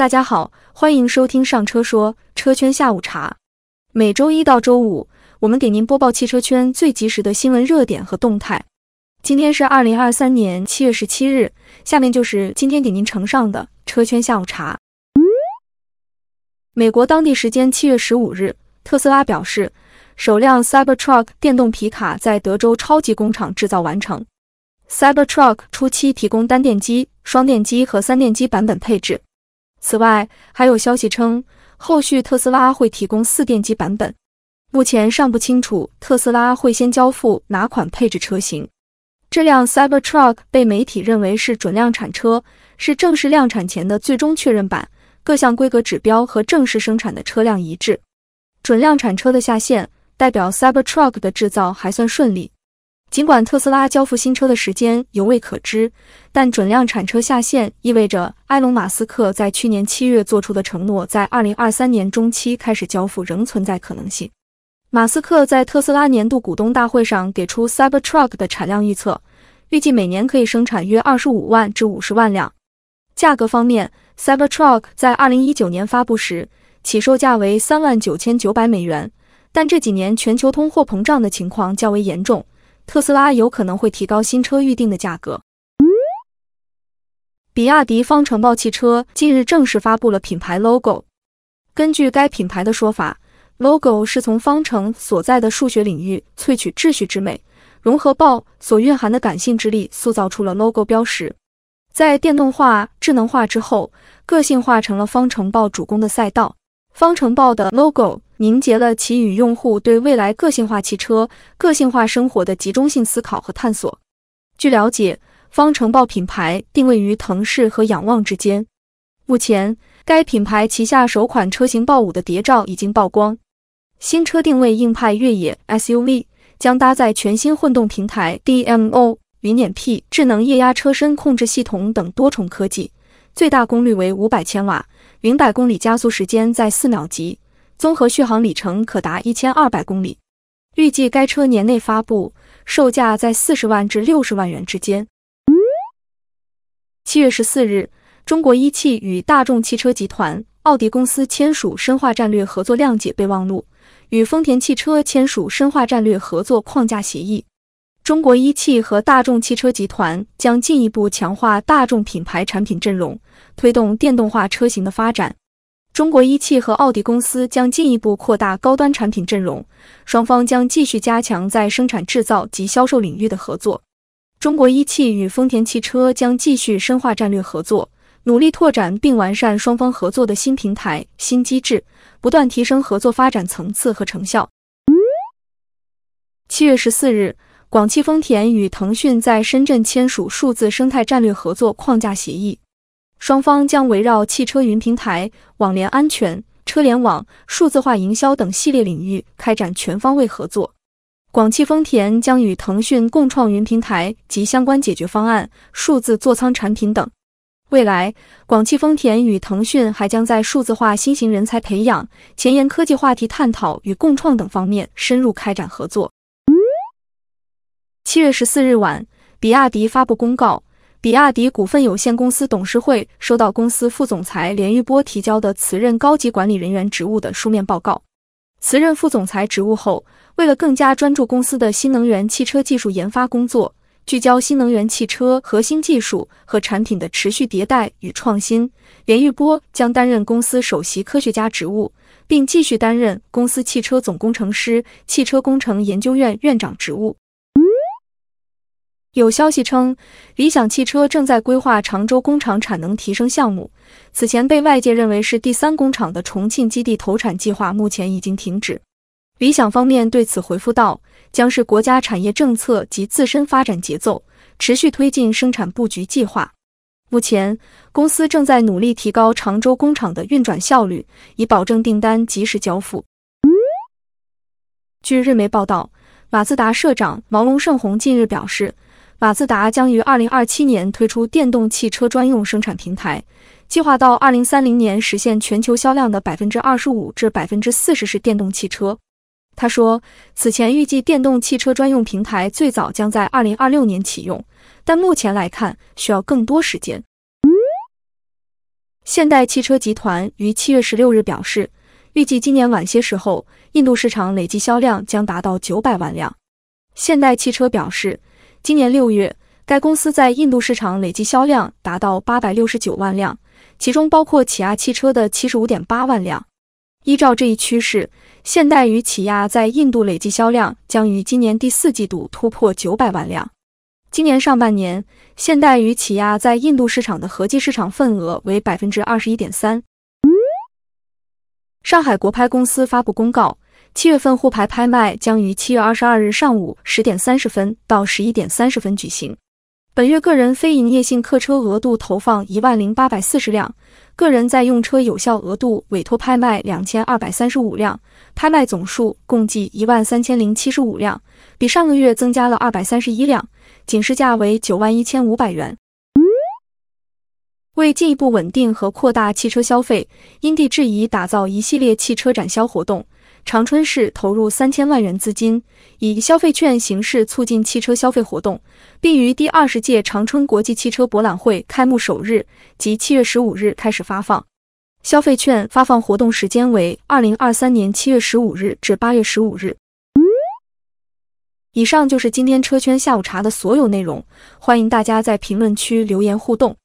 大家好，欢迎收听上车说车圈下午茶。每周一到周五，我们给您播报汽车圈最及时的新闻热点和动态。今天是二零二三年七月十七日，下面就是今天给您呈上的车圈下午茶。美国当地时间七月十五日，特斯拉表示，首辆 Cybertruck 电动皮卡在德州超级工厂制造完成。Cybertruck 初期提供单电机、双电机和三电机版本配置。此外，还有消息称，后续特斯拉会提供四电机版本。目前尚不清楚特斯拉会先交付哪款配置车型。这辆 Cybertruck 被媒体认为是准量产车，是正式量产前的最终确认版，各项规格指标和正式生产的车辆一致。准量产车的下线代表 Cybertruck 的制造还算顺利。尽管特斯拉交付新车的时间犹未可知，但准量产车下线意味着埃隆·马斯克在去年七月做出的承诺，在二零二三年中期开始交付仍存在可能性。马斯克在特斯拉年度股东大会上给出 Cybertruck 的产量预测，预计每年可以生产约二十五万至五十万辆。价格方面，Cybertruck 在二零一九年发布时起售价为三万九千九百美元，但这几年全球通货膨胀的情况较为严重。特斯拉有可能会提高新车预定的价格。比亚迪方程豹汽车近日正式发布了品牌 logo。根据该品牌的说法，logo 是从方程所在的数学领域萃取秩序之美，融合豹所蕴含的感性之力，塑造出了 logo 标识。在电动化、智能化之后，个性化成了方程豹主攻的赛道。方程豹的 logo。凝结了其与用户对未来个性化汽车、个性化生活的集中性思考和探索。据了解，方程豹品牌定位于腾势和仰望之间。目前，该品牌旗下首款车型豹五的谍照已经曝光。新车定位硬派越野 SUV，将搭载全新混动平台 DMO、云辇 P、智能液压车身控制系统等多重科技，最大功率为五百千瓦，零百公里加速时间在四秒级。综合续航里程可达一千二百公里，预计该车年内发布，售价在四十万至六十万元之间。七月十四日，中国一汽与大众汽车集团、奥迪公司签署深化战略合作谅解备忘录，与丰田汽车签署深化战略合作框架协议。中国一汽和大众汽车集团将进一步强化大众品牌产品阵容，推动电动化车型的发展。中国一汽和奥迪公司将进一步扩大高端产品阵容，双方将继续加强在生产制造及销售领域的合作。中国一汽与丰田汽车将继续深化战略合作，努力拓展并完善双方合作的新平台、新机制，不断提升合作发展层次和成效。七月十四日，广汽丰田与腾讯在深圳签署数字生态战略合作框架协议。双方将围绕汽车云平台、网联安全、车联网、数字化营销等系列领域开展全方位合作。广汽丰田将与腾讯共创云平台及相关解决方案、数字座舱产品等。未来，广汽丰田与腾讯还将在数字化新型人才培养、前沿科技话题探讨与共创等方面深入开展合作。七月十四日晚，比亚迪发布公告。比亚迪股份有限公司董事会收到公司副总裁连玉波提交的辞任高级管理人员职务的书面报告。辞任副总裁职务后，为了更加专注公司的新能源汽车技术研发工作，聚焦新能源汽车核心技术和产品的持续迭代与创新，连玉波将担任公司首席科学家职务，并继续担任公司汽车总工程师、汽车工程研究院院长职务。有消息称，理想汽车正在规划常州工厂产能提升项目。此前被外界认为是第三工厂的重庆基地投产计划，目前已经停止。理想方面对此回复道，将是国家产业政策及自身发展节奏，持续推进生产布局计划。目前，公司正在努力提高常州工厂的运转效率，以保证订单及时交付。据日媒报道，马自达社长毛龙胜宏近日表示。马自达将于二零二七年推出电动汽车专用生产平台，计划到二零三零年实现全球销量的百分之二十五至百分之四十是电动汽车。他说，此前预计电动汽车专用平台最早将在二零二六年启用，但目前来看需要更多时间。现代汽车集团于七月十六日表示，预计今年晚些时候，印度市场累计销量将达到九百万辆。现代汽车表示，今年六月，该公司在印度市场累计销量达到八百六十九万辆，其中包括起亚汽车的七十五点八万辆。依照这一趋势，现代与起亚在印度累计销量将于今年第四季度突破九百万辆。今年上半年，现代与起亚在印度市场的合计市场份额为百分之二十一点三。上海国拍公司发布公告，七月份沪牌拍卖将于七月二十二日上午十点三十分到十一点三十分举行。本月个人非营业性客车额度投放一万零八百四十辆，个人在用车有效额度委托拍卖两千二百三十五辆，拍卖总数共计一万三千零七十五辆，比上个月增加了二百三十一辆，警示价为九万一千五百元。为进一步稳定和扩大汽车消费，因地制宜打造一系列汽车展销活动。长春市投入三千万元资金，以消费券形式促进汽车消费活动，并于第二十届长春国际汽车博览会开幕首日即七月十五日开始发放消费券。发放活动时间为二零二三年七月十五日至八月十五日。以上就是今天车圈下午茶的所有内容，欢迎大家在评论区留言互动。